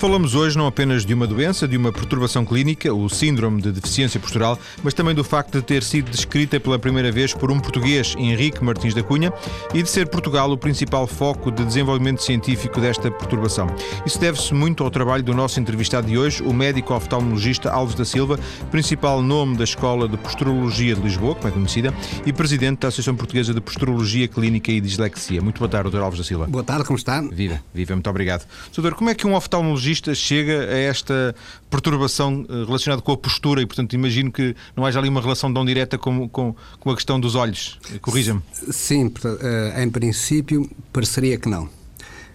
Falamos hoje não apenas de uma doença, de uma perturbação clínica, o síndrome de deficiência postural, mas também do facto de ter sido descrita pela primeira vez por um português, Henrique Martins da Cunha, e de ser Portugal o principal foco de desenvolvimento científico desta perturbação. Isso deve-se muito ao trabalho do nosso entrevistado de hoje, o médico oftalmologista Alves da Silva, principal nome da Escola de Posturologia de Lisboa, como é conhecida, e presidente da Associação Portuguesa de Posturologia Clínica e Dislexia. Muito boa tarde, Dr. Alves da Silva. Boa tarde, como está? Viva, viva, muito obrigado. Doutor, como é que um oftalmologista chega a esta perturbação eh, relacionada com a postura e, portanto, imagino que não haja ali uma relação tão direta com, com, com a questão dos olhos. Corrija-me. Sim, eh, em princípio, pareceria que não.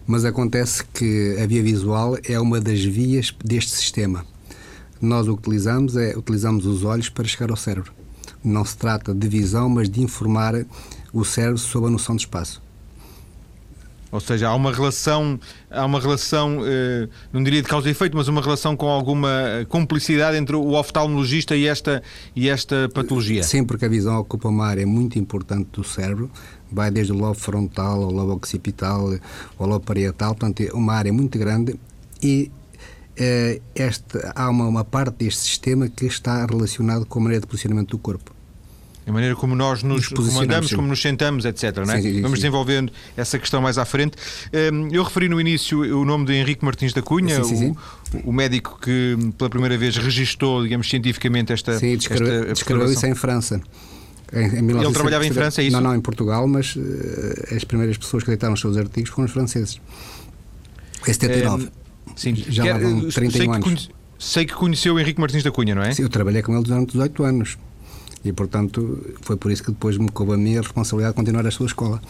Mas acontece que a via visual é uma das vias deste sistema. Nós o que utilizamos é utilizamos os olhos para chegar ao cérebro. Não se trata de visão, mas de informar o cérebro sobre a noção de espaço. Ou seja, há uma relação, há uma relação, eh, não diria de causa e efeito, mas uma relação com alguma cumplicidade entre o oftalmologista e esta, e esta patologia. Sim, porque a visão ocupa uma área muito importante do cérebro, vai desde o lobo frontal ao lobo occipital, ao lobo parietal, portanto é uma área muito grande e eh, esta, há uma, uma parte deste sistema que está relacionado com a maneira de posicionamento do corpo a maneira como nós nos comandamos, como nos sentamos, etc. Não é? sim, sim, Vamos sim. desenvolvendo essa questão mais à frente. Hum, eu referi no início o nome de Henrique Martins da Cunha, o, o, médico que pela primeira vez registou, digamos, cientificamente esta. Sim, descreveu, esta descreveu isso em França. Em, em Ele trabalhava em França, é isso? Não, não, em Portugal, mas uh, as primeiras pessoas que deitaram os seus artigos foram os franceses. Em 79. sim, já lá vão 31 anos. Conhe, sei que conheceu o Henrique Martins da Cunha, não é? Sim, eu trabalhei com ele durante 18 anos. E, portanto, foi por isso que depois me coube a mim a responsabilidade de continuar a sua escola.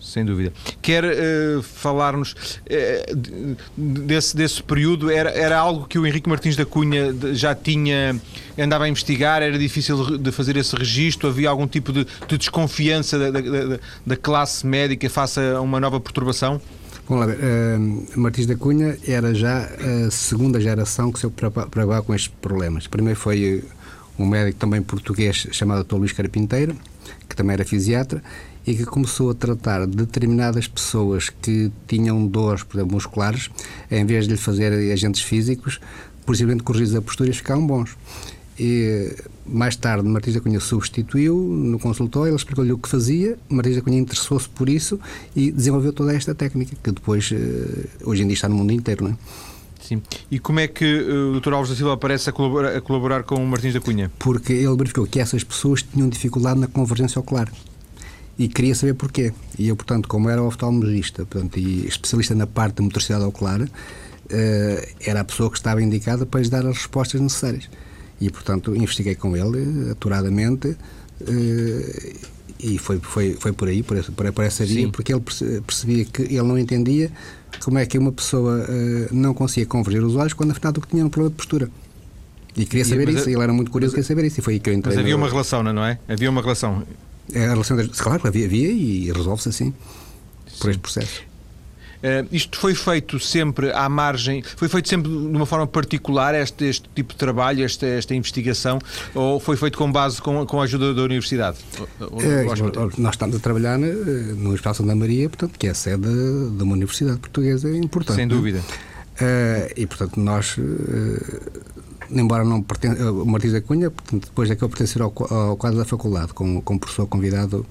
Sem dúvida. Quer uh, falar-nos uh, desse, desse período? Era, era algo que o Henrique Martins da Cunha já tinha, andava a investigar? Era difícil de fazer esse registro? Havia algum tipo de, de desconfiança da, da, da, classe médica face a uma nova perturbação? Vamos lá ver. Uh, Martins da Cunha era já a segunda geração que se preocupava com estes problemas. Primeiro foi um médico também português chamado Dr. Luís Carpinteiro, que também era fisiatra, e que começou a tratar determinadas pessoas que tinham dores, por exemplo, musculares, em vez de lhe fazer agentes físicos, por simplesmente corrigir a postura e ficavam bons. E mais tarde, Martins da Cunha substituiu no consultório, ele explicou-lhe o que fazia, Martins da Cunha interessou-se por isso e desenvolveu toda esta técnica, que depois, eh, hoje em dia, está no mundo inteiro, não é? Sim. E como é que uh, o Dr. Alves da Silva aparece a colaborar, a colaborar com o Martins da Cunha? Porque ele verificou que essas pessoas tinham dificuldade na convergência ocular e queria saber porquê. E eu, portanto, como era oftalmologista portanto, e especialista na parte da motricidade ocular, uh, era a pessoa que estava indicada para lhes dar as respostas necessárias. E, portanto, investiguei com ele, aturadamente, uh, e foi, foi, foi por aí, por essa, por essa via, Sim. porque ele percebia que ele não entendia como é que uma pessoa uh, não conseguia converger os olhos quando afinal do que tinha um problema de postura. E queria saber e, isso, a... ele era muito curioso, queria saber isso, e foi aí que eu entrei. Mas havia no... uma relação, não é? Havia uma relação. É, a relação, claro, havia, havia e resolve-se assim, por este processo. Uh, isto foi feito sempre à margem, foi feito sempre de uma forma particular este, este tipo de trabalho, esta, esta investigação, ou foi feito com base com, com a ajuda da Universidade? É, nós estamos a trabalhar no Hospital Santa Maria, portanto, que é a sede de uma universidade portuguesa importante. Sem é? dúvida. Uh, e, portanto, nós. Uh, embora não pertença, o Martins da Cunha, portanto, depois é que eu pertencer ao, ao quadro da faculdade, como, como professor convidado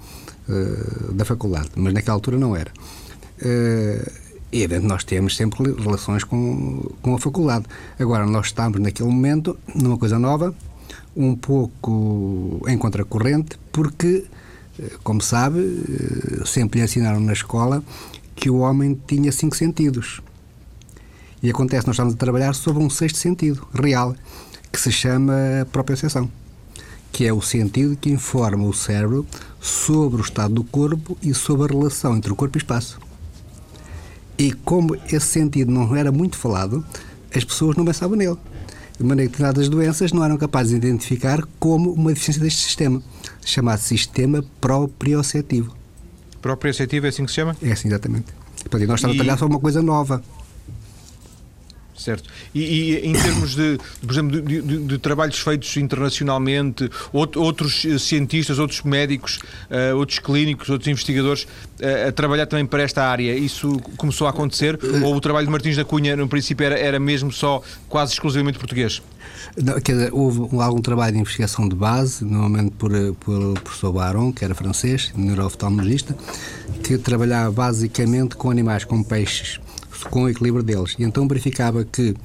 uh, da faculdade, mas naquela altura não era. Uh, e nós temos sempre relações com, com a faculdade. Agora, nós estamos naquele momento numa coisa nova, um pouco em contracorrente, porque, eh, como sabe, eh, sempre lhe ensinaram na escola que o homem tinha cinco sentidos. E acontece, nós estamos a trabalhar sobre um sexto sentido, real, que se chama propriocepção, que é o sentido que informa o cérebro sobre o estado do corpo e sobre a relação entre o corpo e o espaço. E como esse sentido não era muito falado, as pessoas não pensavam nele. De maneira que determinadas doenças não eram capazes de identificar como uma deficiência deste sistema, chamado sistema proprioceptivo. Proprioceptivo é assim que se chama? É assim, exatamente. E nós estamos e... a trabalhar sobre uma coisa nova. Certo. E, e, em termos de, por exemplo, de, de, de trabalhos feitos internacionalmente, outros cientistas, outros médicos, uh, outros clínicos, outros investigadores uh, a trabalhar também para esta área, isso começou a acontecer? Ou o trabalho de Martins da Cunha, no princípio, era, era mesmo só quase exclusivamente português? Não, quer dizer, houve algum trabalho de investigação de base, normalmente por, por professor Baron, que era francês, neurooftalmologista, que trabalhava basicamente com animais, com peixes com o equilíbrio deles. E então verificava que,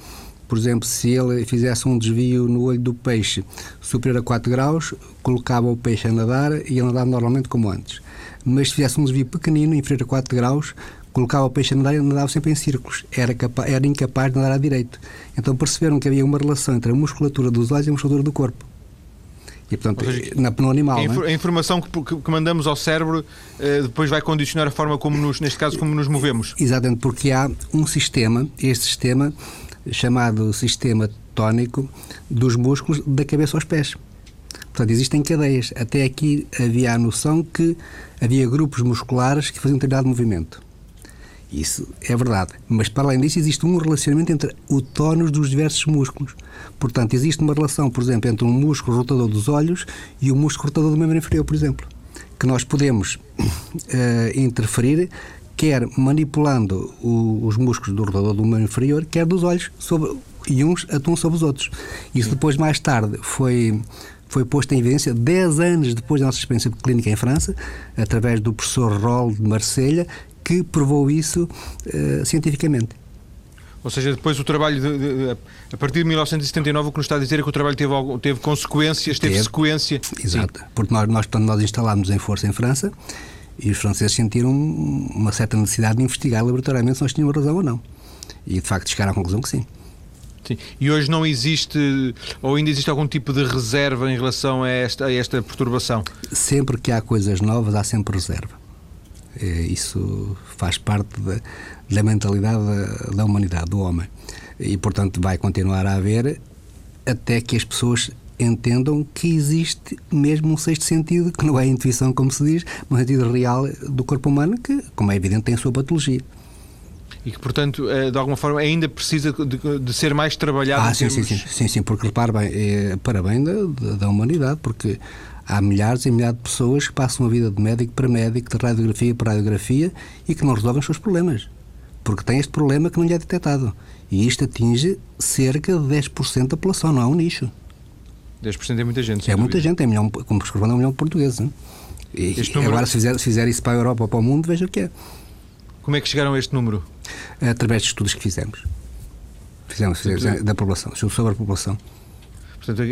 por exemplo, se ele fizesse um desvio no olho do peixe superior a 4 graus, colocava o peixe a nadar e ele nadava normalmente como antes. Mas se fizesse um desvio pequenino, inferior a 4 graus, colocava o peixe a nadar e nadava sempre em círculos. Era, era incapaz de nadar à direito. Então perceberam que havia uma relação entre a musculatura dos olhos e a musculatura do corpo. E, portanto, seja, na, no animal. A, é? a informação que, que, mandamos ao cérebro eh, depois vai condicionar a forma como, nos, neste caso, como nos movemos. Exatamente, porque há um sistema, este sistema, chamado sistema tónico dos músculos da cabeça aos pés. Portanto, existem cadeias. Até aqui havia a noção que havia grupos musculares que faziam determinado movimento. Isso é verdade. Mas, para além disso, existe um relacionamento entre o tónus dos diversos músculos. Portanto, existe uma relação, por exemplo, entre um músculo rotador dos olhos e o músculo rotador do membro inferior, por exemplo, que nós podemos uh, interferir quer manipulando o, os músculos do rotador do membro inferior, quer dos olhos, sobre, e uns atuam sobre os outros. Isso depois, mais tarde, foi foi posto em evidência 10 anos depois da nossa experiência clínica em França, através do professor Roll de Marselha, que provou isso uh, cientificamente. Ou seja, depois o trabalho, de, de, a partir de 1979, o que nos está a dizer é que o trabalho teve, teve consequências, teve, teve sequência. Exato, Sim. porque nós, nós, nós instalámos em força em França e os franceses sentiram uma certa necessidade de investigar laboratoriamente se nós tínhamos razão ou não. E de facto chegaram à conclusão que sim. Sim. E hoje não existe, ou ainda existe algum tipo de reserva em relação a esta, a esta perturbação? Sempre que há coisas novas, há sempre reserva. É, isso faz parte da, da mentalidade da, da, humanidade, do homem. E, portanto, vai continuar a haver até que as pessoas entendam que existe mesmo um sexto sentido, que não é a intuição, como se diz, mas um sentido real do corpo humano, que, como é evidente, tem a sua patologia. E que, portanto, eh, de alguma forma ainda precisa de, de ser mais trabalhado. Ah, sim, termos... sim, sim, sim, sim, porque repare bem, é para bem da, da humanidade, porque Há milhares e milhares de pessoas que passam a vida de médico para médico, de radiografia para radiografia e que não resolvem os seus problemas. Porque têm este problema que não lhe é detectado. E isto atinge cerca de 10% da população, não é um nicho. 10% é muita gente. É muita gente, é milhão, como corresponde a um milhão de portugueses. E, número... Agora, se fizer, se fizer isso para a Europa ou para o mundo, veja o que é. Como é que chegaram a este número? Através de estudos que fizemos. Fizemos, fizemos da população, sobre a população. Portanto,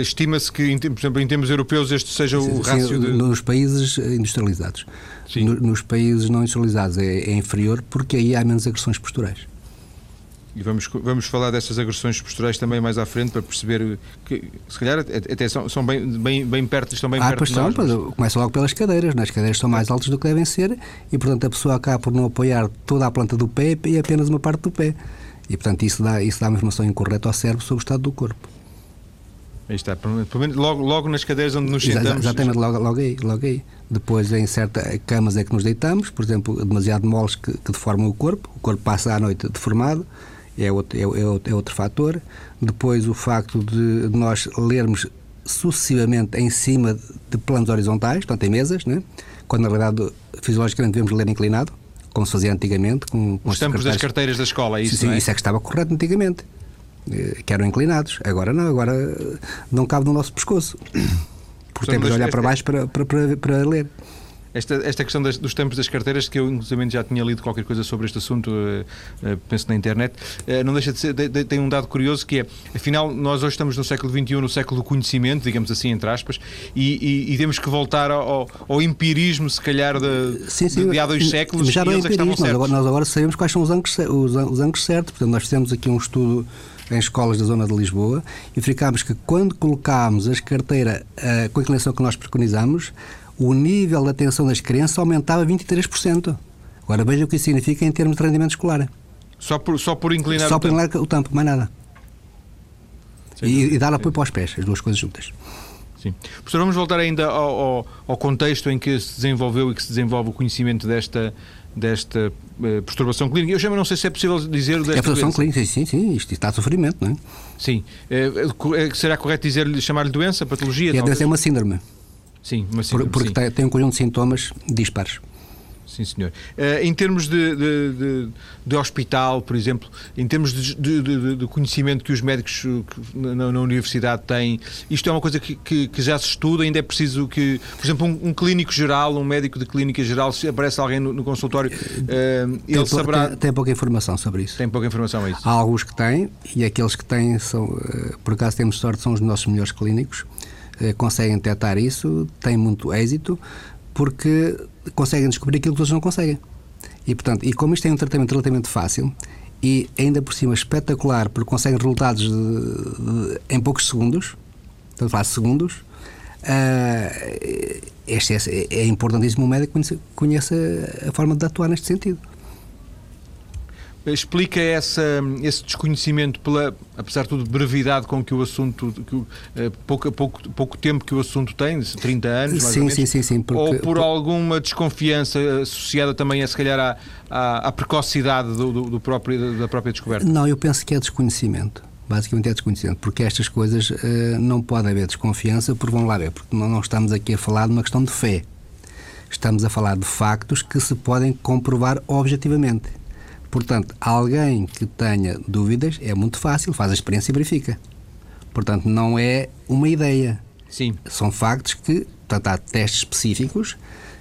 Estima-se que, por exemplo, em termos europeus, este seja o rácio de... Nos países industrializados. Sim. Nos países não industrializados é, é inferior porque aí há menos agressões posturais. E vamos, vamos falar dessas agressões posturais também mais à frente para perceber que, se calhar, até são, são bem, bem, bem perto, estão bem ah, perto pois nós. Mas... Começa logo pelas cadeiras, né? as cadeiras são mais altas do que devem ser e, portanto, a pessoa acaba por não apoiar toda a planta do pé e apenas uma parte do pé. E, portanto, isso dá, isso dá uma informação incorreta ao cérebro sobre o estado do corpo. Aí está, logo, logo nas cadeiras onde nos sentamos. Exatamente, logo, logo aí, logo aí. Depois, em certas camas é que nos deitamos, por exemplo, demasiado moles que, que deformam o corpo, o corpo passa a noite deformado, é outro, é, é, outro, é outro fator. Depois, o facto de nós lermos sucessivamente em cima de planos horizontais, portanto, em mesas, né? quando na realidade, fisiologicamente, devemos ler inclinado, como se fazia antigamente. Com, com Os tampos das carteiras da escola, é isso? Sim, é? isso é que estava correto antigamente. Eh, que eram inclinados. Agora não, agora não cabe no nosso pescoço. Porque temos de olhar para baixo para, para, para, para ler. Esta, esta questão das, dos tempos das carteiras, que eu inclusive já tinha lido qualquer coisa sobre este assunto, uh, uh, penso na internet, uh, não deixa de ser, de, de, tem um dado curioso que é, afinal, nós hoje estamos no século XXI, no século do conhecimento, digamos assim, entre aspas, e, e, e temos que voltar ao, ao, empirismo, se calhar, de, sim, sim, de, há dois séculos, já não é empirismo, nós agora, nós agora sabemos quais são os ângulos, os, os ângulos certos, portanto, nós fizemos aqui um estudo em escolas da zona de Lisboa e verificámos que quando colocámos as carteiras uh, com a inclinação que nós preconizamos, o nível de atenção das crianças aumentava 23%. Agora veja o que isso significa em termos de rendimento escolar. Só por, só por inclinar só o por inclinar o tampo, mais nada. E, e, dar apoio para os pés, as duas coisas juntas. Sim. Professor, vamos voltar ainda ao, ao, ao, contexto em que se desenvolveu e que se desenvolve o conhecimento desta, desta uh, perturbação clínica. Eu já não sei se é possível dizer desta É perturbação clínica, sim, sim, isto está a sofrimento, não é? Sim. Uh, será correto dizer chamar-lhe doença, patologia? É, doença é uma síndrome. Sim, uma síndrome. Por, porque sim. Tem, tem um conjunto de sintomas dispares. Sim, senhor. Uh, em termos de, de, de, de, hospital, por exemplo, em termos de, conhecimento que os médicos na, na, universidade têm, isto é uma coisa que, que, que, já se estuda, ainda é preciso que, por exemplo, um, um, clínico geral, um médico de clínica geral, se aparece alguém no, no consultório, uh, ele saberá... Tem, tem, pouca informação sobre isso. Tem pouca informação, é isso? Há alguns que têm, e aqueles que têm, são, uh, por acaso temos sorte, são os nossos melhores clínicos, conseguem detectar isso, têm muito êxito, porque conseguem descobrir aquilo que os não conseguem. E, portanto, e como isto é um tratamento relativamente fácil e ainda por cima espetacular, porque conseguem resultados de, de, em poucos segundos, portanto, faz segundos, uh, este é, é importantíssimo o médico conheça a forma de atuar neste sentido explica essa, esse desconhecimento pela, apesar de tudo, brevidade com que o assunto, que, uh, pouco, pouco, pouco tempo que o assunto tem, 30 anos, mais sim, ou menos, sim, sim, sim, porque, ou por alguma desconfiança associada também, a, se calhar, à, à, à precocidade do, do, do, próprio, da própria descoberta? Não, eu penso que é desconhecimento. Basicamente é desconhecimento, porque estas coisas uh, não pode haver desconfiança, porque vamos lá ver, porque não, não estamos aqui a falar de uma questão de fé. Estamos a falar de factos que se podem comprovar objetivamente. Portanto, alguém que tenha dúvidas é muito fácil, faz a experiência e verifica. Portanto, não é uma ideia. Sim. São factos que, portanto, há testes específicos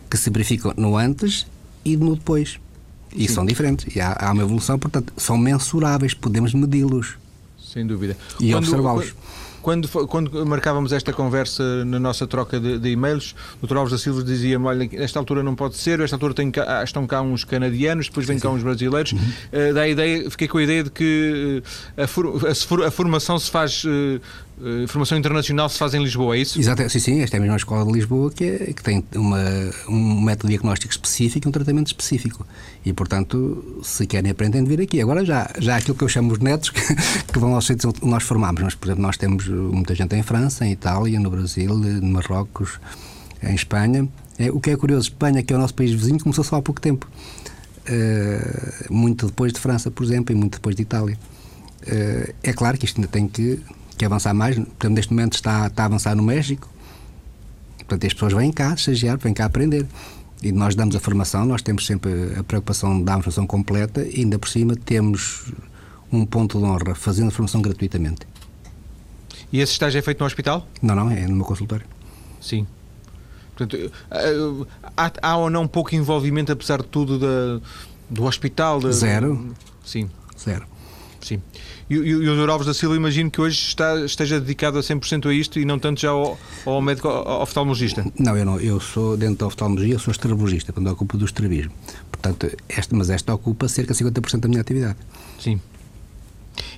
que se verificam no antes e no depois. E Sim. são diferentes. E há, há, uma evolução, portanto, são mensuráveis, podemos medi-los. Sem dúvida. E observá-los. Quando, quando marcávamos esta conversa na nossa troca de, de e-mails, o Dr. Alves da Silva dizia-me: olha, esta altura não pode ser, esta altura cá, estão cá uns canadianos, depois vêm cá uns brasileiros. Uhum. Uh, dá a ideia, fiquei com a ideia de que uh, a, for, a, a, formação se faz. Uh, formação internacional se faz em Lisboa, é isso? Exato, sim, sim. Esta é a mesma escola de Lisboa que, é, que tem uma, um método diagnóstico específico e um tratamento específico. E, portanto, se querem aprender, de vir aqui. Agora, já, já aquilo que eu chamo os netos que, que vão aos centros onde nós formamos. Nós, por exemplo, nós temos muita gente em França, em Itália, no Brasil, no Marrocos, em Espanha. É, o que é curioso, Espanha, que é o nosso país vizinho, começou só há pouco tempo. Uh, muito depois de França, por exemplo, e muito depois de Itália. Uh, é claro que isto ainda tem que que avançar mais. Portanto, neste momento está, está a avançar no México. Portanto, as pessoas vêm cá estagiar, vêm cá aprender. E nós damos a formação, nós temos sempre a preocupação de dar a formação completa e ainda por cima temos um ponto de honra, fazendo a formação gratuitamente. E esse estágio é feito no hospital? Não, não, é no meu consultório. Sim. Portanto, há, há ou não pouco envolvimento, apesar de tudo, da, do hospital? Da, Zero. Sim. Zero. Sim. E, e, e o Dr. Alves da Silva, imagino que hoje está, esteja dedicado a 100% a isto e não tanto já ao, ao médico ao oftalmologista. Não, eu não. Eu sou, dentro da oftalmologia, sou estrabogista, quando ocupo do estrabismo. Portanto, esta, mas esta ocupa cerca de 50% da minha atividade. Sim.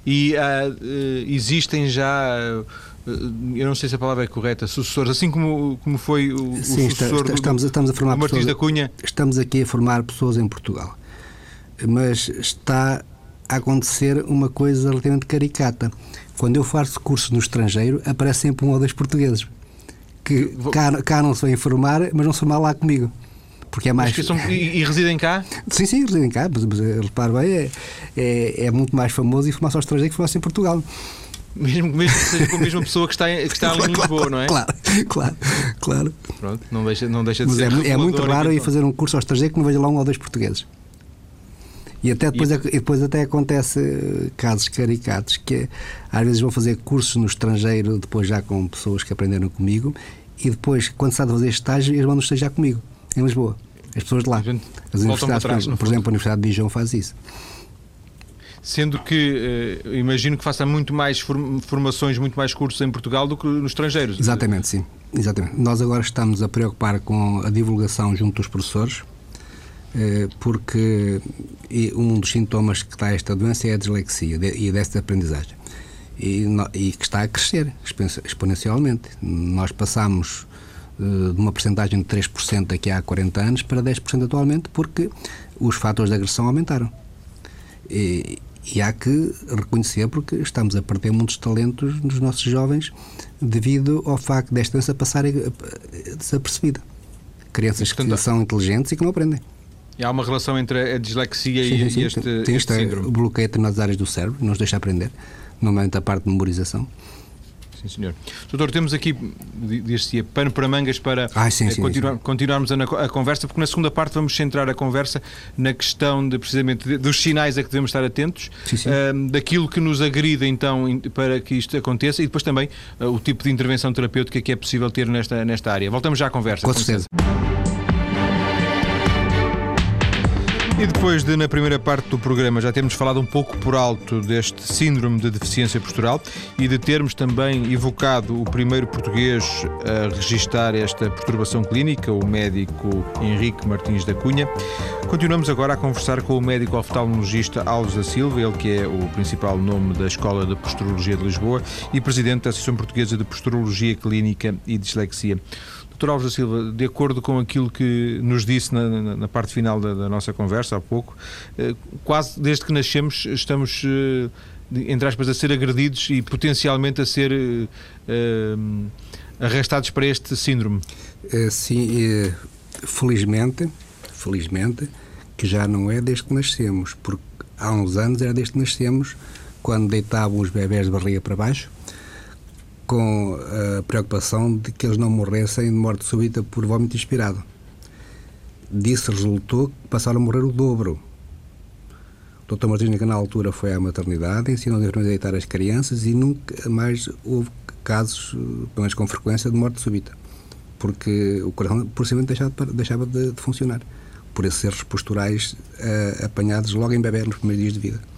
E uh, existem já eu não sei se a palavra é correta, sucessores, assim como, como foi o, Sim, o sucessor está, estamos, estamos a formar Martins pessoas, da Cunha. Estamos aqui a formar pessoas em Portugal. Mas está acontecer uma coisa relativamente caricata. Quando eu faço cursos no estrangeiro, aparece sempre um ou dois portugueses que cá, cá não se vêm formar, mas não se formar lá comigo. Porque é mais. São, e, e, residem cá? Sim, sim, residem cá. Mas, mas repare bem, é, é, é, muito mais famoso informar-se ao estrangeiro que informar-se em Portugal. Mesmo, mesmo que seja com a mesma pessoa que está, que está ali em Lisboa, não é? Claro, claro, claro. Pronto, não deixa, não deixa de mas ser. É, é muito raro ir fazer um curso ao estrangeiro que não veja lá um ou dois portugueses. E até depois, e... É depois até acontece eh, casos caricatos que às vezes vão fazer cursos no estrangeiro, depois já com pessoas que aprenderam comigo, e depois, quando se está a fazer estágio, eles vão estagiar comigo, em Lisboa. As pessoas de lá. As universidades, trás, por, por exemplo, a Universidade de Dijon faz isso. Sendo que eh, imagino que faça muito mais formações, muito mais cursos em Portugal do que nos estrangeiros. Exatamente, sim. Exatamente. Nós agora estamos a preocupar com a divulgação junto dos professores porque um dos sintomas que está esta doença é a dislexia e a desta aprendizagem. E, e, que está a crescer exponencialmente. Nós passamos uh, de uma percentagem de 3% daqui há 40 anos para 10% atualmente porque os fatores de agressão aumentaram. E, e, há que reconhecer porque estamos a perder muitos talentos nos nossos jovens devido ao facto desta doença passar desapercebida. Crianças que são inteligentes e que não aprendem. E há uma relação entre a dislexia sim, e este, Tem este, este síndrome? bloqueia determinadas áreas do cérebro, não nos deixa aprender, nomeadamente a parte de memorização. Sim, senhor. Doutor, temos aqui, diz-se, pano para mangas para ah, sim, sim, continuar, sim. continuarmos a, a, conversa, porque na segunda parte vamos centrar a conversa na questão de, precisamente de, dos sinais a que devemos estar atentos, uh, daquilo que nos agrida então para que isto aconteça e depois também uh, o tipo de intervenção terapêutica que é possível ter nesta, nesta área. Voltamos já à conversa. Com, com certeza. E depois de, na primeira parte do programa, já termos falado um pouco por alto deste síndrome de deficiência postural e de termos também evocado o primeiro português a registar esta perturbação clínica, o médico Henrique Martins da Cunha, continuamos agora a conversar com o médico oftalmologista Alves da Silva, ele que é o principal nome da Escola de Posturologia de Lisboa e presidente da Associação Portuguesa de Posturologia Clínica e Dislexia. Doutor Alves da Silva, de acordo com aquilo que nos disse na, na, na parte final da, da, nossa conversa há pouco, eh, quase desde que nascemos estamos, eh, entre aspas, a ser agredidos e potencialmente a ser eh, arrastados para este síndrome. Sim, felizmente, felizmente, que já não é desde que nascemos, porque há uns anos era desde que nascemos, quando deitavam os bebés de barriga para baixo, com a preocupação de que eles não morressem de morte súbita por vômito inspirado. Disso resultou que passaram a morrer o dobro. O Dr. Martins, que na altura foi à maternidade, ensinou a deitar as crianças e nunca mais houve casos, pelo menos com frequência, de morte súbita. Porque o coração, por cima, deixava, deixava de, de funcionar. Por esses erros posturais uh, apanhados logo em bebê nos primeiros dias de vida.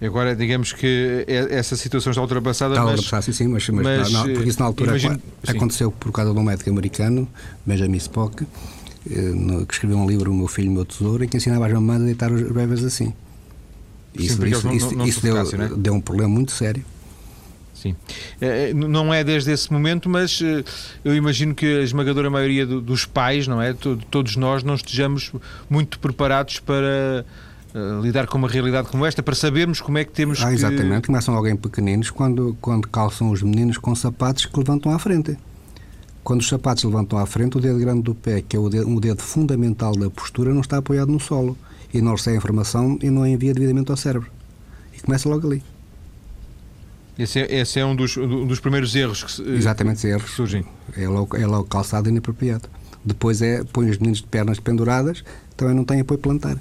Agora, digamos que é, essa situação está ultrapassada. Está ultrapassada, sim, sim, mas, mas, mas não, porque isso na altura imagino, aconteceu por causa de um médico americano, Benjamin Spock, eh, que escreveu um livro, O Meu Filho, o Meu Tesouro, em que ensinava as mamães a deitar os bebés assim. Isso, sim, isso, isso, não, isso deu, é? deu um problema muito sério. Sim. É, é, não é desde esse momento, mas eh, eu imagino que a esmagadora maioria dos pais, não é? Todos nós não estejamos muito preparados para uh, lidar com uma realidade como esta, para sabermos como é que temos ah, exatamente. que... Começam alguém pequeninos quando, quando calçam os meninos com sapatos que levantam à frente. Quando os sapatos levantam à frente, o dedo grande do pé, que é o dedo, um dedo fundamental da postura, não está apoiado no solo. E não recebe a informação e não envia devidamente ao cérebro. E começa logo ali. Esse é, esse é um, dos, um dos primeiros erros que, Exatamente, erros. que surgem. É logo, é logo calçado inapropriado. Depois é põe os meninos de pernas penduradas, também não tem apoio plantar.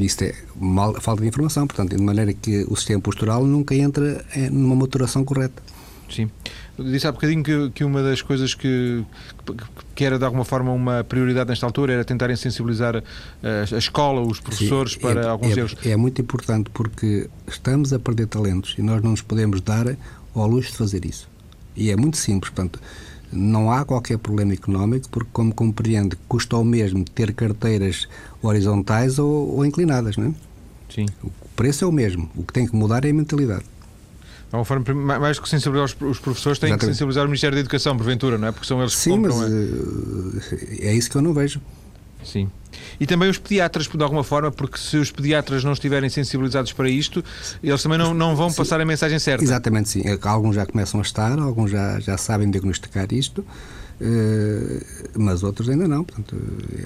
Isto é mal, falta de informação, portanto, de maneira que o sistema postural nunca entra numa maturação correta. Sim. Disse há bocadinho que, que uma das coisas que, que era de alguma forma uma prioridade nesta altura era tentarem sensibilizar a, a escola, os professores Sim, para é, alguns é, erros. É muito importante porque estamos a perder talentos e nós não nos podemos dar ao luxo de fazer isso. E é muito simples, portanto, não há qualquer problema económico, porque, como compreende, custa o mesmo ter carteiras horizontais ou, ou inclinadas, não é? Sim. O preço é o mesmo, o que tem que mudar é a mentalidade. É uma forma, mais que sensibilizar os, professores, têm Exatamente. que sensibilizar o Ministério da Educação, porventura, não é? Porque são eles Sim, que compram. Mas, é? é isso que eu não vejo. Sim. E também os pediatras, de alguma forma, porque se os pediatras não estiverem sensibilizados para isto, eles também não, não vão sim. passar a mensagem certa. Exatamente, sim. É alguns já começam a estar, alguns já, já sabem diagnosticar isto, eh, mas outros ainda não. Portanto,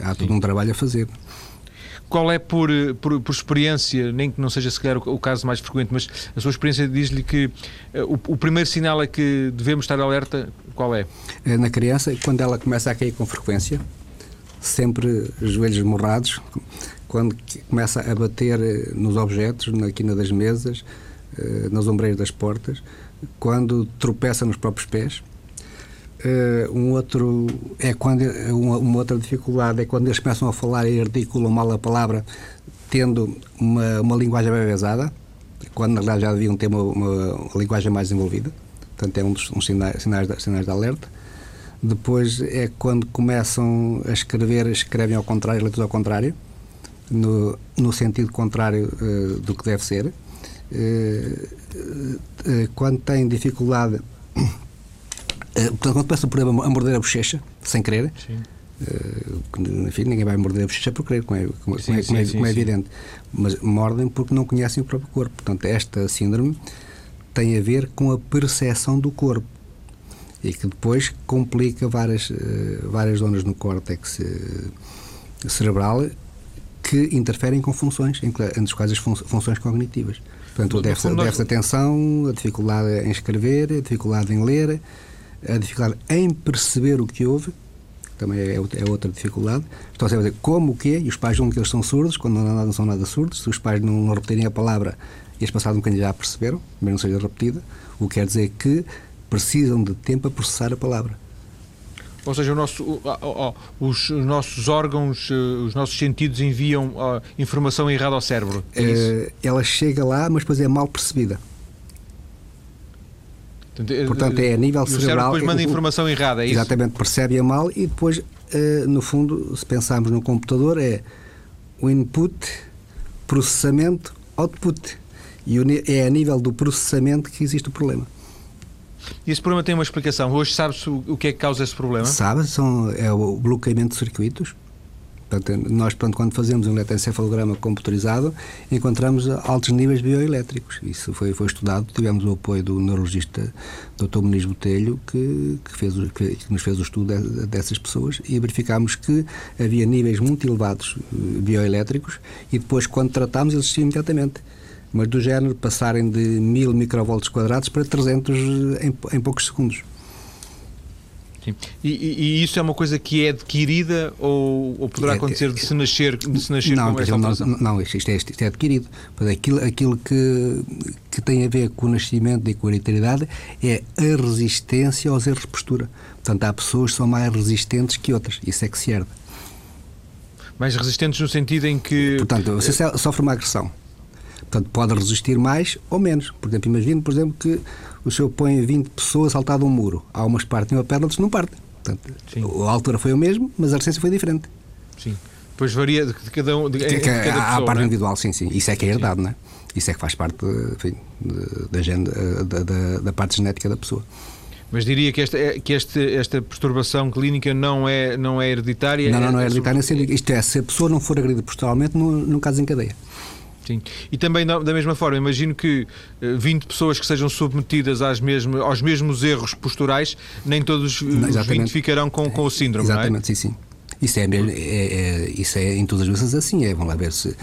há todo sim. um trabalho a fazer. Qual é, por, por, por, experiência, nem que não seja sequer o, o caso mais frequente, mas a sua experiência diz-lhe que uh, o, o, primeiro sinal é que devemos estar alerta, qual é? Na criança, quando ela começa a cair com frequência, sempre joelhos morrados, quando começa a bater eh, nos objetos, na quina das mesas, eh, nas ombreiras das portas, quando tropeça nos próprios pés. Uh, um outro é quando uma, outra dificuldade é quando eles começam a falar e articulam mal a palavra tendo uma, uma linguagem bebezada quando na realidade já deviam ter uma, uma, uma linguagem mais desenvolvida portanto é um dos um sinais, sinais, sinais de alerta depois é quando começam a escrever, escrevem ao contrário, letras ao contrário, no, no sentido contrário uh, do que deve ser. Uh, uh, quando têm dificuldade, portanto, quando começam por a morder a bochecha, sem querer, enfim, ninguém vai morder a bochecha por querer, como é, como, sim, como é, sim, como é, sim, como é evidente, mas mordem porque não conhecem o próprio corpo. Portanto, esta síndrome tem a ver com a percepção do corpo e que depois complica várias, eh, várias zonas no córtex eh, cerebral que interferem com funções, entre as quais as funções cognitivas. Portanto, o déficit, nós... de atenção, a dificuldade em escrever, a dificuldade em ler, a dificuldade em perceber o que houve, também é, é outra dificuldade. Estão a dizer como o quê, e os pais julgam que eles são surdos, quando não, não são nada surdos. Se os pais não repetirem a palavra, eles passados um bocadinho já perceberam, mesmo não seja repetida, o que quer dizer que precisam de tempo a processar a palavra. Ou seja, nosso, os nossos órgãos, eh, os nossos sentidos enviam informação errada ao cérebro. É uh, ela chega lá, mas depois é mal percebida. Portanto, é a nível cerebral. depois manda informação errada, é isso? Exatamente, percebe-a mal e depois, uh, no fundo, se pensarmos no computador, é o input, processamento, output. E é a nível do processamento que existe o problema. E esse problema tem uma explicação. Hoje sabe-se o que é que causa esse problema? Sabe, são, é o bloqueamento de circuitos. Portanto, nós, portanto, quando fazemos um eletroencefalograma computarizado, encontramos altos níveis bioelétricos. Isso foi, foi estudado. Tivemos o apoio do neurologista Dr. Muniz Botelho, que, que, fez, que, nos fez o estudo dessas pessoas e verificámos que havia níveis muito elevados eh, bioelétricos e depois, quando tratámos, eles existiam imediatamente mas do género passarem de 1000 microvolts quadrados para 300 em, em poucos segundos. Sim. E, e, isso é uma coisa que é adquirida ou, ou poderá é, acontecer de se nascer, de se nascer não, com esta alteração? Não, não isto, é, isto é adquirido. Aquilo, aquilo que, que tem a ver com o nascimento e com a hereditariedade é a resistência aos erros de postura. Portanto, há pessoas que são mais resistentes que outras. Isso é que se herda. Mais resistentes no sentido em que... Portanto, você sofre uma agressão Portanto, pode resistir mais ou menos. Por exemplo, imagine, por exemplo, que o senhor põe 20 pessoas saltado um muro. Há umas que partem uma perna, outras não partem. Portanto, Sim. a altura foi o mesmo, mas a resistência foi diferente. Sim. Pois varia de cada um. De, de, de cada pessoa, a parte é? individual, sim, sim. Isso é que é herdado, não é? Isso é que faz parte enfim, da, da, da, da parte genética da pessoa. Mas diria que esta, que este, esta perturbação clínica não é, não é hereditária? Não, não, não é, é hereditária. Isto é, se a pessoa não for agredida posteriormente, não, não caso em cadeia. Sim. E também da, mesma forma, imagino que 20 eh, pessoas que sejam submetidas às mesmas, aos mesmos erros posturais, nem todos não, os 20 ficarão com, com o síndrome. Exatamente, é? sim, sim. Isso é, é, é, isso é em todas as vezes assim, é, vamos lá ver se.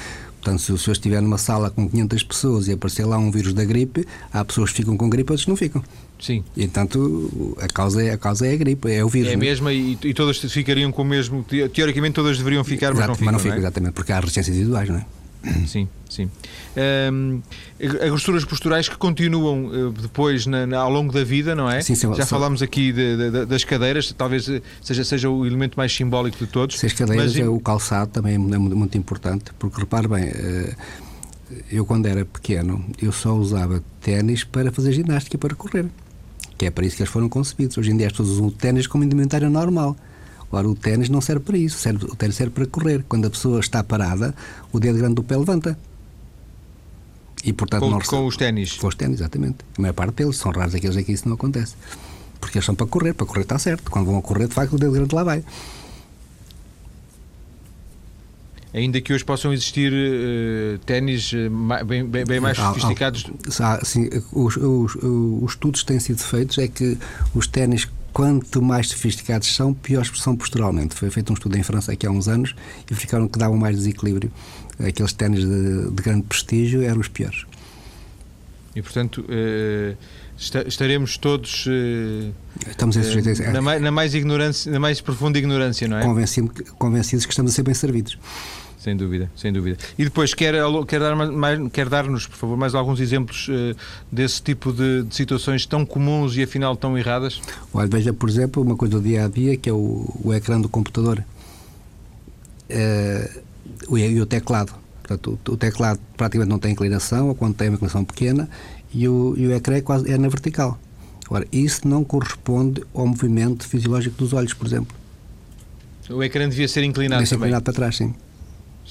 Portanto, se o senhor estiver numa sala com 500 pessoas e aparecer lá um vírus da gripe, há pessoas que ficam com gripe, outras não ficam. Sim. E, portanto, a causa é a, causa é a gripe, é o vírus. É a é? mesma e, e todas ficariam com o mesmo. Teoricamente, todas deveriam ficar, Exato, mas não ficam. Mas não ficam, é? exatamente, porque há resistências individuais, não é? Sim, sim. Um, agressuras posturais que continuam uh, depois na, na, ao longo da vida, não é? Sim, sim, Já falámos aqui de, de, das cadeiras, talvez eh, seja, seja o elemento mais simbólico de todos. Se as cadeiras, mas... o calçado também é muito, muito importante, porque repare bem, uh, eu quando era pequeno, eu só usava ténis para fazer ginástica, para correr. Que é para isso que eles foram concebidos. Hoje em dia as pessoas usam o ténis como indumentário normal. Ora, o ténis não serve para isso, serve, o ténis serve para correr. Quando a pessoa está parada, o dedo grande do pé levanta. E, portanto, com, não com os ténis? Com os ténis, exatamente. A maior parte deles, são raros aqueles em que isso não acontece. Porque eles são para correr, para correr está certo. Quando vão a correr, de facto, o dedo grande lá vai. Ainda que hoje possam existir uh, ténis uh, bem, bem, bem, mais sofisticados. Ah, sim, os, os, os, estudos que têm sido feitos é que os ténis quanto mais sofisticados são, piores são posturalmente. Foi feito um estudo em França aqui há uns anos e ficaram que davam mais desequilíbrio. Aqueles ténis de, de, grande prestígio eram os piores. E, portanto, eh, estaremos todos eh, estamos eh, na, mais, na, mais ignorância, na mais profunda ignorância, não é? Convencido, convencidos que estamos a ser bem servidos. Sem dúvida, sem dúvida. E depois, quer, quer, dar mais, quer dar-nos, por favor, mais alguns exemplos uh, desse tipo de, de, situações tão comuns e afinal tão erradas? Olha, veja, por exemplo, uma coisa do dia a dia que é o, o ecrã do computador uh, e o teclado. Portanto, o, o, teclado praticamente não tem inclinação, ou quando tem uma inclinação pequena, e o, e o ecrã é, quase, é na vertical. Agora, isso não corresponde ao movimento fisiológico dos olhos, por exemplo. O ecrã devia ser inclinado devia ser também. inclinado para trás, sim.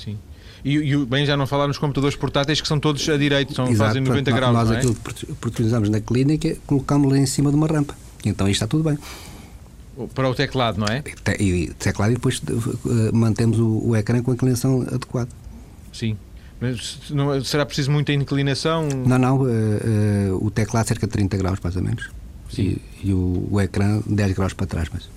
Sim. E, e, bem, já não falar nos computadores portáteis que são todos a direito, são, Exato, fazem 90 graus. Nós é? aquilo que utilizamos na clínica, colocámos-lo em cima de uma rampa. Então aí está tudo bem. Para o teclado, não é? E, teclado e depois uh, mantemos o, o ecrã com a inclinação adequada. Sim. Não, será preciso muita inclinação? Não, não. Uh, uh, o teclado cerca de 30 graus, mais ou menos. E, e, o, o ecrã 10 graus para trás. Mas...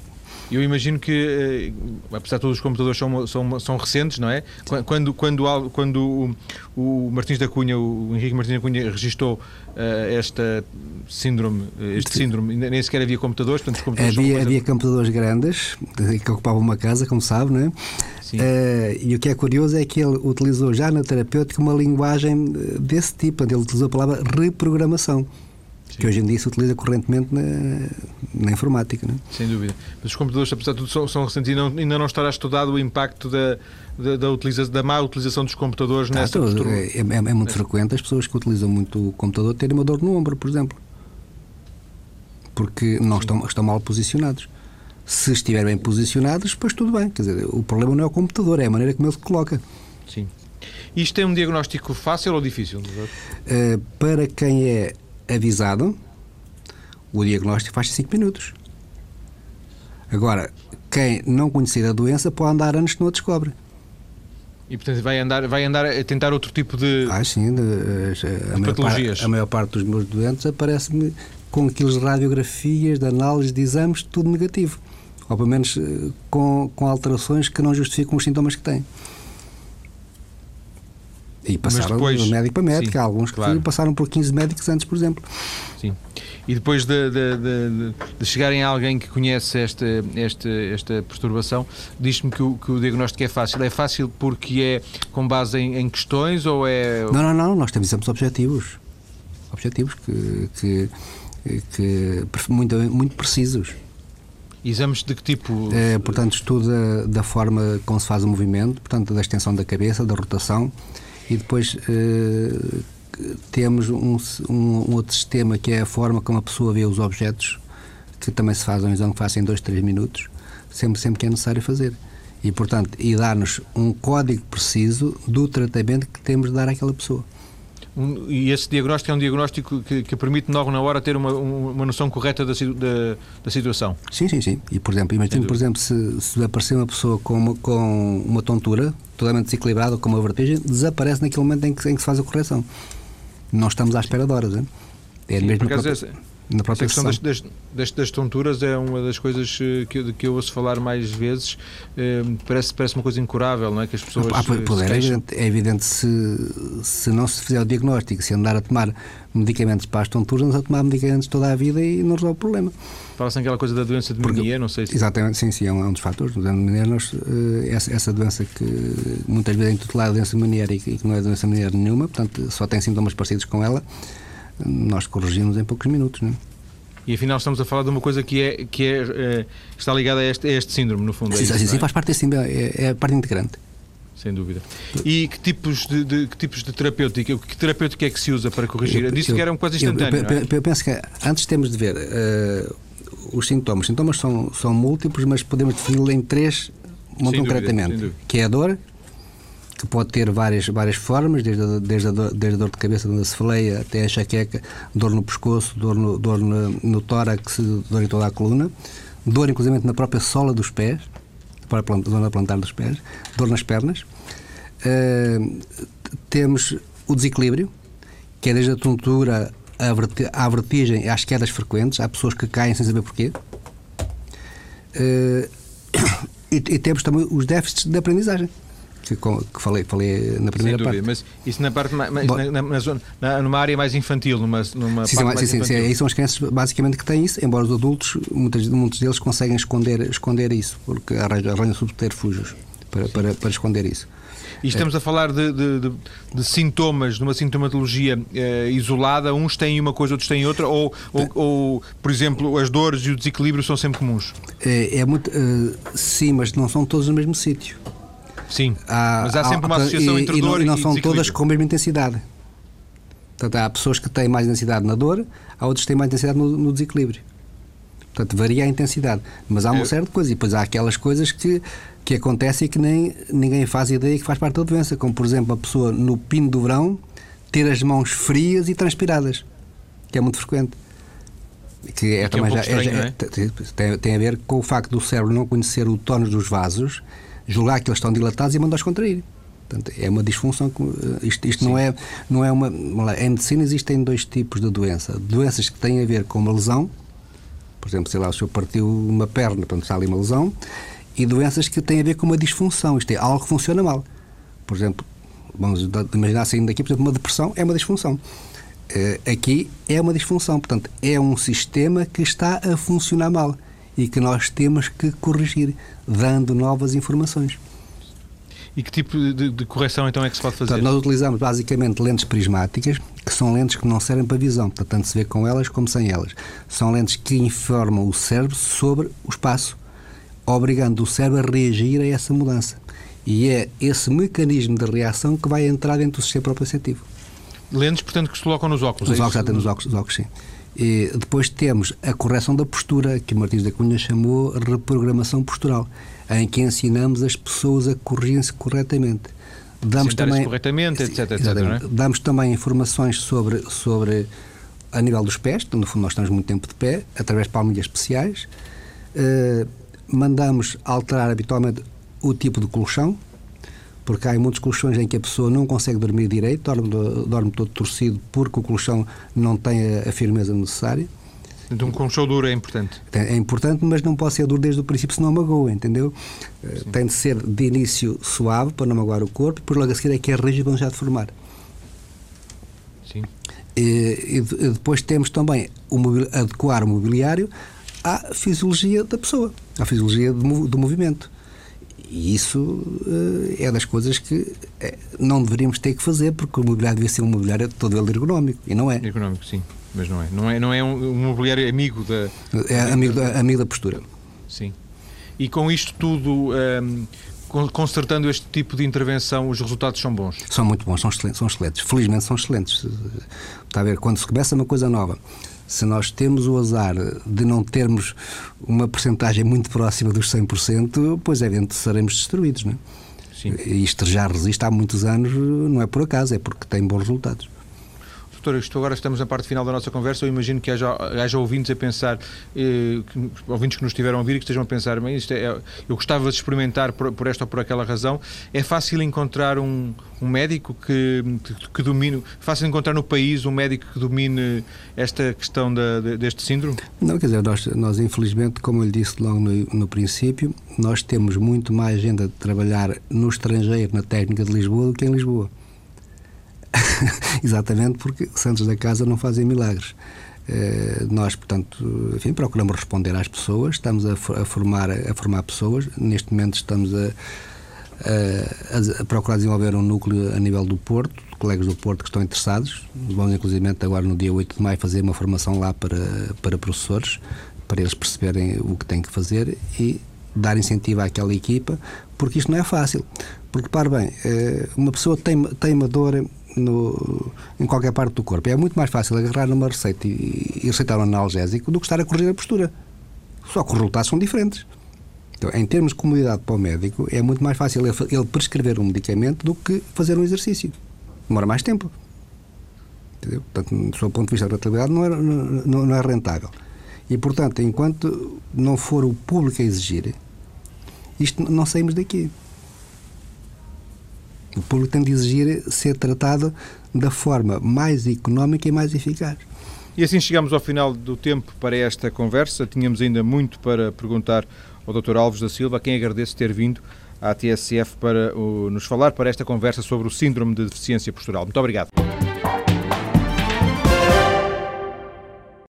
Eu imagino que, eh, apesar de todos os computadores são, são, são recentes, não é? Quando, quando, quando o, o Martins da Cunha, o Henrique Martins da Cunha, registou uh, esta síndrome, este síndrome, nem sequer havia computadores, portanto, computadores havia, havia computadores grandes que ocupavam uma casa, como sabe, não é? Uh, e o que é curioso é que ele utilizou já na terapêutica uma linguagem desse tipo, ele utilizou a palavra reprogramação. Sim. que hoje em dia se utiliza correntemente na, na informática. Não é? Sem dúvida. Mas os computadores, apesar de tudo, são, são recentes e não, ainda não estará estudado o impacto da, da, da, utiliza, da má utilização dos computadores ah, nessa então, é, é, é, muito frequente as pessoas que utilizam muito o computador terem uma dor no ombro, por exemplo. Porque não estão, estão mal posicionados. Se estiverem bem posicionados, depois tudo bem. Quer dizer, o problema não é o computador, é a maneira como ele se coloca. Sim. Isto é um diagnóstico fácil ou difícil? Uh, para quem é avisado, o diagnóstico faz 5 minutos. Agora, quem não conhecer a doença pode andar anos que não a descobre. E portanto vai andar, vai andar a tentar outro tipo de, ah, sim, de, a, maior parte, a maior parte dos meus doentes aparece-me com aqueles radiografias, de análise de exames, tudo negativo. Ou pelo menos eh, com, com alterações que não justificam os sintomas que têm. E passaram depois, de médico para médico. Sim, Há alguns que claro. passaram por 15 médicos antes, por exemplo. Sim. E depois de, de, de, de chegarem a alguém que conhece esta, esta, esta perturbação, diz-me que, que, o diagnóstico é fácil. É fácil porque é com base em, em questões ou é. Não, não, não. Nós temos exames objetivos. Objetivos que, que, que muito, muito precisos. Exames de que tipo? É, portanto, estuda da forma como se faz o movimento, portanto, da extensão da cabeça, da rotação e depois uh, temos um, um, outro sistema que é a forma como a pessoa vê os objetos, que também se faz um exame que faz em 2, 3 minutos, sempre, sempre que é necessário fazer. E, portanto, e dar-nos um código preciso do tratamento que temos de dar àquela pessoa. Um, e esse diagnóstico é um diagnóstico que, que permite logo na hora ter uma, uma noção correta da, da, da, situação. Sim, sim, sim. E por exemplo, imagine, por exemplo, se, se aparecer uma pessoa com uma, com uma tontura totalmente desequilibrada ou com uma vertigem, desaparece naquele momento em que, em que se faz a correção. Não estamos à espera de horas. Hein? É sim, mesmo na própria questão das, das, das, tonturas é uma das coisas eh, que, que eu ouço falar mais vezes. Eh, parece, parece uma coisa incurável, não é? Que as pessoas. Ah, é evidente, é evidente se, se não se fizer o diagnóstico, se andar a tomar medicamentos para as tonturas, a tomar medicamentos toda a vida e não resolve o problema. Fala-se aquela coisa da doença de Menier, não sei se. Exatamente, sim, sim, é um, é um dos fatores. doença de Menier, nós, essa, essa, doença que muitas vezes é intitulada doença de Menier e que não é doença de Menier nenhuma, portanto só tem sintomas parecidos com ela nós corrigimos em poucos minutos. Não é? E afinal estamos a falar de uma coisa que, é, que é, é está ligada a este, a este síndrome, no fundo. É sim, isso, sim, sim, é? faz parte desse síndrome, é, é a parte integrante. Sem dúvida. E que tipos de, de, que tipos de terapêutica, que terapêutica é que se usa para corrigir? Eu, Disse eu, que era uma coisa instantânea. Eu, eu, penso que antes temos de ver uh, os sintomas. Os sintomas são, são múltiplos, mas podemos defini-los em três muito concretamente, que é a dor, que pode ter várias, várias formas, desde a, desde, a dor, desde a dor de cabeça, da cefaleia, até a enxaqueca, dor no pescoço, dor no, dor no, no tórax, dor em toda a coluna, dor inclusive na própria sola dos pés, para a zona plantar dos pés, dor nas pernas. Uh, temos o desequilíbrio, que é desde a tontura à vertigem às quedas frequentes. Há pessoas que caem sem saber porquê. Uh, e, e, temos também os déficits de aprendizagem que, que falei, falei na primeira dúvida, parte. Mas isso na parte mais, Bom, na, na, zona, na, numa área mais infantil, numa, numa sim, parte sim, sim, sim, aí são as crianças basicamente que têm isso, embora os adultos, muitos, muitos deles conseguem esconder, esconder isso, porque arranjam, arranjam subterfúgios para, para, para esconder isso. E estamos a falar de, de, de, de sintomas, de uma sintomatologia eh, isolada, uns têm uma coisa, outros têm outra, ou, ou, ou, por exemplo, as dores e o desequilíbrio são sempre comuns? É, é muito, uh, sim, mas não são todos no mesmo sítio. Sim, há, mas há sempre uma associação e, entre dor e, não, e não são todas com a mesma intensidade. Portanto, há pessoas que têm mais intensidade na dor, há outros que têm mais intensidade no, no desequilíbrio. Portanto, varia a intensidade. Mas há uma certa coisa. E depois há aquelas coisas que, que acontecem e que nem, ninguém faz ideia que faz parte da doença. Como, por exemplo, a pessoa no pino do verão ter as mãos frias e transpiradas. Que é muito frequente. Que é, que também é um já, é, estranho, é, tem, tem, a ver com o facto do cérebro não conhecer o tono dos vasos julgar que eles estão dilatados e mandar-os contrair. Portanto, é uma disfunção. Eh, isto, isto não, é, não é uma. Em medicina existem dois tipos de doença. Doenças que têm a ver com uma lesão, por exemplo, sei lá, o senhor partiu uma perna, portanto está ali uma lesão, e doenças que têm a ver com uma disfunção, isto é, algo que funciona mal. Por exemplo, vamos imaginar saindo daqui, por exemplo, uma depressão é uma disfunção. Eh, aqui é uma disfunção, portanto, é um sistema que está a funcionar mal e que nós temos que corrigir, dando novas informações. E que tipo de, de, correção então é que se pode fazer? Portanto, nós utilizamos basicamente lentes prismáticas, que são lentes que não servem para visão, portanto, tanto se vê com elas como sem elas. São lentes que informam o cérebro sobre o espaço, obrigando o cérebro a reagir a essa mudança. E é esse mecanismo de reação que vai entrar dentro do sistema proprioceptivo. Lentes, portanto, que se colocam nos óculos. Os é óculos, já tem nos óculos, os óculos, sim. E depois temos a correção da postura, que Martins da Cunha chamou reprogramação postural em que ensinamos as pessoas a corrigirem-se corretamente. Damos também corretamente, etc, etc é? Damos também informações sobre, sobre a nível dos pés, no fundo nós estamos muito tempo de pé, através de palmilhas especiais. Uh, mandamos alterar habitualmente o tipo de colchão, porque há muitos colchões em que a pessoa não consegue dormir direito, dorme, dorme todo torcido porque o colchão não tem a, a firmeza necessária. Então, um colchão duro é importante. É importante, mas não pode ser duro desde o princípio, senão magoa, entendeu? Eh, Sim. Tem de ser de início suave para não magoar o corpo, e por logo a seguir é que é rígido para já deformar. Sim. E, e depois temos também o adequar o mobiliário à fisiologia da pessoa, à fisiologia do, do movimento. E isso uh, é das coisas que é, não deveríamos ter que fazer, porque o mobiliário devia ser um mobiliário todo ele ergonómico, e não é. Ergonómico, sim mas não é. Não é, não é um, um mobiliário amigo da. É amigo da, amigo da postura. Sim. E com isto tudo, um, consertando este tipo de intervenção, os resultados são bons? São muito bons, são excelentes. São excelentes. Felizmente são excelentes. Está a ver? Quando se começa uma coisa nova, se nós temos o azar de não termos uma percentagem muito próxima dos 100%, pois é evidente seremos destruídos, não é? Sim. Isto já resiste há muitos anos, não é por acaso, é porque tem bons resultados. Doutor, isto agora estamos na parte final da nossa conversa. Eu imagino que haja, haja ouvintes a pensar, eh, que, ouvintes que nos estiveram a ouvir e que estejam a pensar, mas isto é, eu gostava de experimentar por, por, esta ou por aquela razão. É fácil encontrar um, um médico que, que, que domine, fácil encontrar no país um médico que domine esta questão da, deste síndrome? Não, quer dizer, nós, nós infelizmente, como eu lhe disse logo no, no princípio, nós temos muito mais agenda de trabalhar no estrangeiro, na técnica de Lisboa, do que em Lisboa. Exatamente porque santos da casa não fazem milagres. Uh, nós, portanto, enfim, procuramos responder às pessoas, estamos a, formar, a formar pessoas. Neste momento estamos a, a, a, procurar desenvolver um núcleo a nível do Porto, colegas do Porto que estão interessados. Vamos, inclusive, agora no dia 8 de maio, fazer uma formação lá para, para professores, para eles perceberem o que têm que fazer e dar incentivo àquela equipa, porque isto não é fácil. Porque, para bem, uh, uma pessoa tem, tem uma dor no, em qualquer parte do corpo. É muito mais fácil agarrar numa receita e, e receitar um analgésico do que estar a corrigir a postura. Só que os resultados são diferentes. Então, em termos de comodidade para o médico, é muito mais fácil ele, ele prescrever um medicamento do que fazer um exercício. Demora mais tempo. Entendeu? Portanto, do seu ponto de vista da rentabilidade, não é, não, não é rentável. E, portanto, enquanto não for o público a exigir, isto não saímos daqui. O público tem de exigir ser tratado da forma mais económica e mais eficaz. E assim chegamos ao final do tempo para esta conversa. Tínhamos ainda muito para perguntar ao Dr. Alves da Silva, a quem agradeço ter vindo à TSF para nos falar para esta conversa sobre o síndrome de deficiência postural. Muito obrigado.